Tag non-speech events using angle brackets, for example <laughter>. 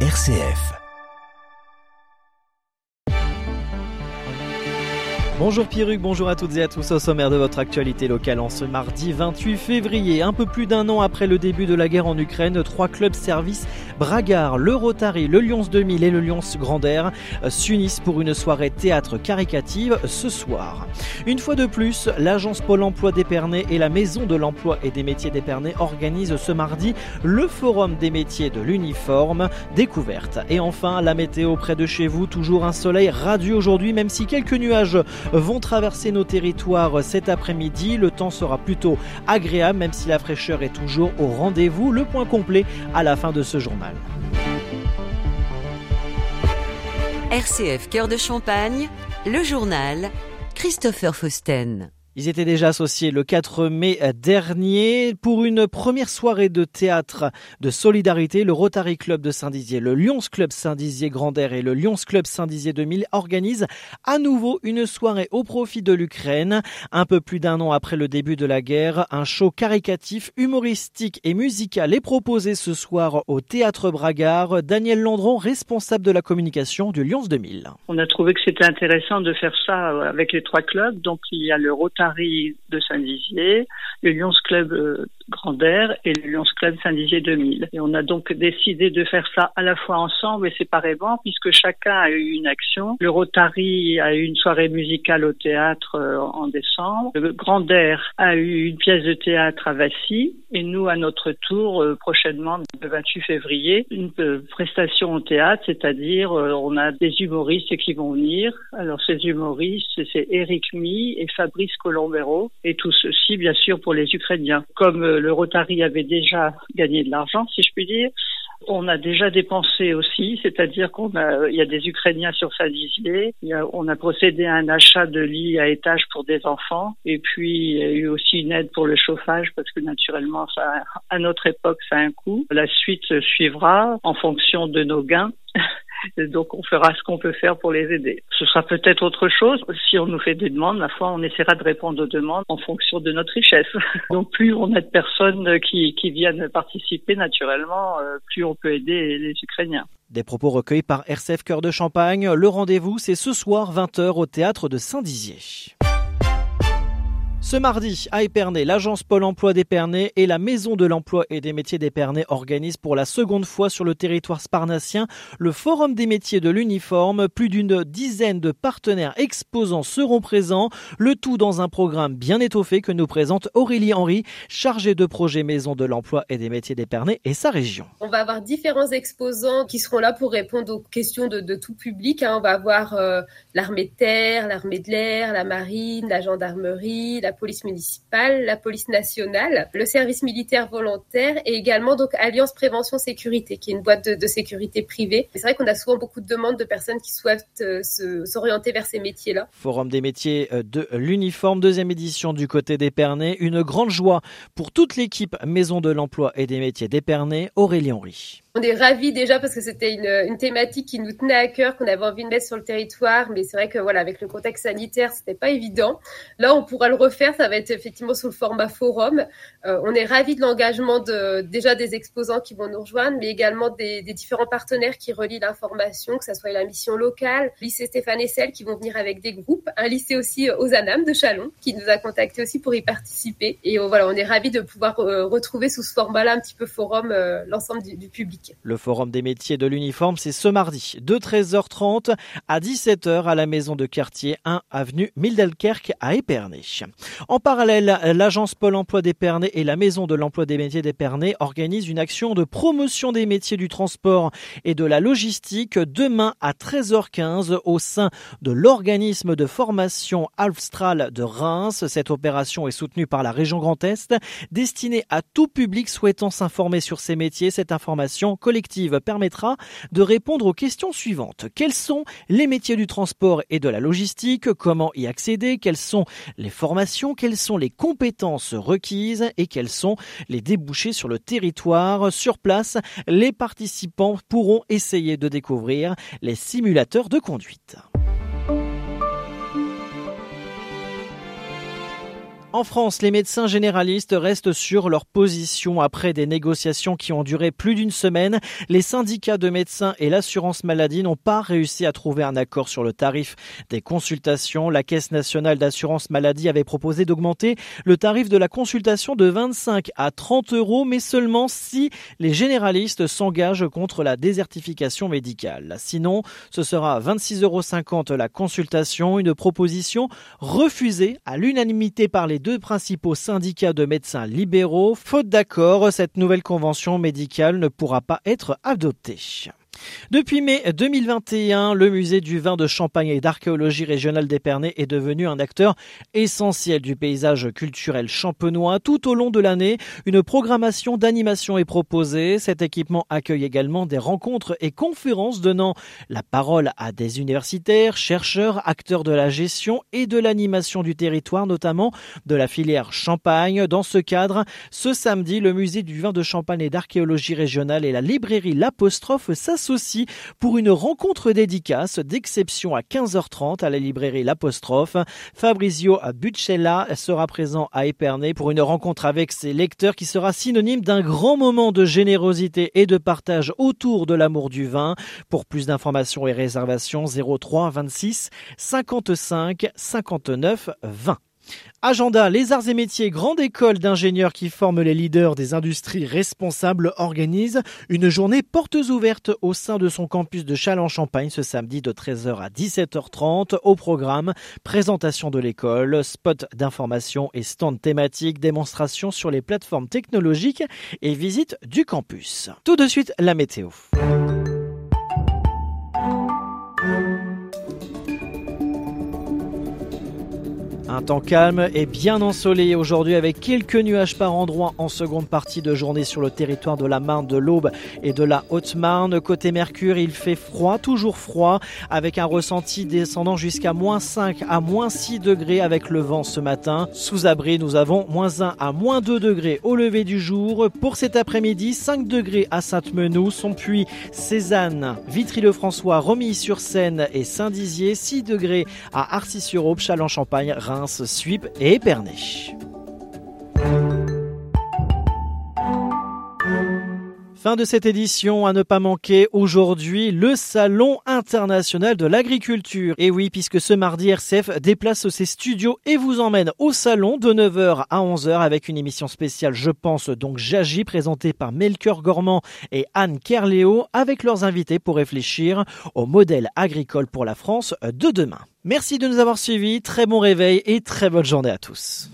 RCF. Bonjour Pierruc, bonjour à toutes et à tous au sommaire de votre actualité locale en ce mardi 28 février. Un peu plus d'un an après le début de la guerre en Ukraine, trois clubs services Bragard, le Rotary, le Lyons 2000 et le Lyons Grand Air s'unissent pour une soirée théâtre caricative ce soir. Une fois de plus, l'agence Pôle emploi d'Épernay et la Maison de l'emploi et des métiers d'Épernay organisent ce mardi le forum des métiers de l'uniforme découverte. Et enfin, la météo près de chez vous, toujours un soleil radieux aujourd'hui, même si quelques nuages vont traverser nos territoires cet après-midi. Le temps sera plutôt agréable, même si la fraîcheur est toujours au rendez-vous. Le point complet à la fin de ce journal. RCF Cœur de Champagne, le journal Christopher Fausten. Ils étaient déjà associés le 4 mai dernier pour une première soirée de théâtre de solidarité. Le Rotary Club de Saint-Dizier, le Lyons Club Saint-Dizier Grand Air et le Lyons Club Saint-Dizier 2000 organisent à nouveau une soirée au profit de l'Ukraine. Un peu plus d'un an après le début de la guerre, un show caricatif, humoristique et musical est proposé ce soir au Théâtre Bragard. Daniel Landron, responsable de la communication du Lyons 2000. On a trouvé que c'était intéressant de faire ça avec les trois clubs. Donc il y a le Rotary de Saint-Dizier, le Lyons Club euh, Grand Air et le Lyons Club Saint-Dizier 2000. Et on a donc décidé de faire ça à la fois ensemble et séparément puisque chacun a eu une action. Le Rotary a eu une soirée musicale au théâtre euh, en décembre. Le Grand Air a eu une pièce de théâtre à Vassy et nous, à notre tour, euh, prochainement, le 28 février, une prestation au théâtre, c'est-à-dire on a des humoristes qui vont venir. Alors ces humoristes, c'est Eric Mi et Fabrice Colomb et tout ceci, bien sûr, pour les Ukrainiens. Comme le Rotary avait déjà gagné de l'argent, si je puis dire, on a déjà dépensé aussi, c'est-à-dire qu'on a, il y a des Ukrainiens sur Saint-Dizier, on a procédé à un achat de lits à étage pour des enfants, et puis il y a eu aussi une aide pour le chauffage parce que naturellement, ça, à notre époque, ça a un coût. La suite suivra en fonction de nos gains. <laughs> donc on fera ce qu'on peut faire pour les aider. Ce sera peut-être autre chose. Si on nous fait des demandes, la fois on essaiera de répondre aux demandes en fonction de notre richesse. <laughs> Donc plus on a de personnes qui, qui viennent participer naturellement, euh, plus on peut aider les Ukrainiens. Des propos recueillis par RCF Cœur de Champagne. Le rendez-vous, c'est ce soir 20h au théâtre de Saint-Dizier. Ce mardi, à Épernay, l'agence Pôle emploi d'Épernay et la Maison de l'emploi et des métiers d'Épernay organisent pour la seconde fois sur le territoire sparnacien le Forum des métiers de l'uniforme. Plus d'une dizaine de partenaires exposants seront présents, le tout dans un programme bien étoffé que nous présente Aurélie Henry, chargée de projet Maison de l'emploi et des métiers d'Épernay et sa région. On va avoir différents exposants qui seront là pour répondre aux questions de, tout public. Hein. On va avoir euh, l'armée de terre, l'armée de l'air, la marine, la gendarmerie, la police municipale, la police nationale, le service militaire volontaire et également donc Alliance Prévention Sécurité, qui est une boîte de, sécurité privée. C'est vrai qu'on a souvent beaucoup de demandes de personnes qui souhaitent euh, s'orienter vers ces métiers-là. Forum des métiers euh, de l'uniforme, deuxième édition du côté d'Épernay. Une grande joie pour toute l'équipe Maison de l'Emploi et des métiers d'Épernay, Aurélie Henry. On est ravis déjà parce que c'était une, une, thématique qui nous tenait à cœur, qu'on avait envie de mettre sur le territoire, mais c'est vrai que voilà, avec le contexte sanitaire, c'était pas évident. Là, on pourra le refaire, ça va être effectivement sous le format forum. Euh, on est ravis de l'engagement déjà des exposants qui vont nous rejoindre, mais également des, différents partenaires qui relient l'information, que ce soit la mission locale, lycée Stéphane Essel qui vont venir avec des groupes, un lycée aussi aux Anames de Chalon qui nous a contacté aussi pour y participer. Et euh, voilà, on est ravis de pouvoir euh, retrouver sous ce format-là un petit peu forum l'ensemble du, du public. Le Forum des métiers de l'uniforme, c'est ce mardi de 13h30 à 17h à la maison de quartier 1 avenue Mildelkerk à Épernay. En parallèle, l'agence Pôle emploi d'Épernay et la maison de l'emploi des métiers d'Épernay organisent une action de promotion des métiers du transport et de la logistique demain à 13h15 au sein de l'organisme de formation Alstral de Reims. Cette opération est soutenue par la région Grand Est, destinée à tout public souhaitant s'informer sur ces métiers. Cette information collective permettra de répondre aux questions suivantes. Quels sont les métiers du transport et de la logistique? Comment y accéder? Quelles sont les formations Quelles sont les compétences requises Et quels sont les débouchés sur le territoire Sur place, les participants pourront essayer de découvrir les simulateurs de conduite. En France, les médecins généralistes restent sur leur position après des négociations qui ont duré plus d'une semaine. Les syndicats de médecins et l'assurance maladie n'ont pas réussi à trouver un accord sur le tarif des consultations. La Caisse nationale d'assurance maladie avait proposé d'augmenter le tarif de la consultation de 25 à 30 euros, mais seulement si les généralistes s'engagent contre la désertification médicale. Sinon, ce sera 26,50 euros la consultation, une proposition refusée à l'unanimité par les deux principaux syndicats de médecins libéraux. Faute d'accord, cette nouvelle convention médicale ne pourra pas être adoptée. Depuis mai 2021, le musée du vin de Champagne et d'archéologie régionale d'Épernay est devenu un acteur essentiel du paysage culturel champenois. Tout au long de l'année, une programmation d'animation est proposée. Cet équipement accueille également des rencontres et conférences donnant la parole à des universitaires, chercheurs, acteurs de la gestion et de l'animation du territoire, notamment de la filière Champagne. Dans ce cadre, ce samedi, le musée du vin de Champagne et d'archéologie régionale et la librairie L'Apostrophe s'associent aussi pour une rencontre dédicace d'exception à 15h30 à la librairie L'Apostrophe. Fabrizio Buccella sera présent à Épernay pour une rencontre avec ses lecteurs qui sera synonyme d'un grand moment de générosité et de partage autour de l'amour du vin. Pour plus d'informations et réservations 03 26 55 59 20. Agenda, les arts et métiers, grande école d'ingénieurs qui forment les leaders des industries responsables organise une journée portes ouvertes au sein de son campus de Châlons-Champagne ce samedi de 13h à 17h30 au programme présentation de l'école, spot d'information et stand thématique, démonstration sur les plateformes technologiques et visite du campus. Tout de suite la météo. Un temps calme et bien ensoleillé aujourd'hui avec quelques nuages par endroit en seconde partie de journée sur le territoire de la Marne, de l'Aube et de la Haute-Marne. Côté Mercure, il fait froid, toujours froid, avec un ressenti descendant jusqu'à moins 5 à moins 6 degrés avec le vent ce matin. Sous abri, nous avons moins 1 à moins 2 degrés au lever du jour. Pour cet après-midi, 5 degrés à Sainte-Menou, son puits Cézanne, Vitry-le-François, Romilly-sur-Seine et Saint-Dizier, 6 degrés à Arcis-sur-Aube, Châlons-Champagne, Reims, Suip et Épernay. Fin de cette édition à ne pas manquer aujourd'hui le Salon international de l'agriculture. Et oui, puisque ce mardi RCF déplace ses studios et vous emmène au salon de 9h à 11h avec une émission spéciale Je pense donc j'agis présentée par Melchior Gormand et Anne Kerléo avec leurs invités pour réfléchir au modèle agricole pour la France de demain. Merci de nous avoir suivis, très bon réveil et très bonne journée à tous.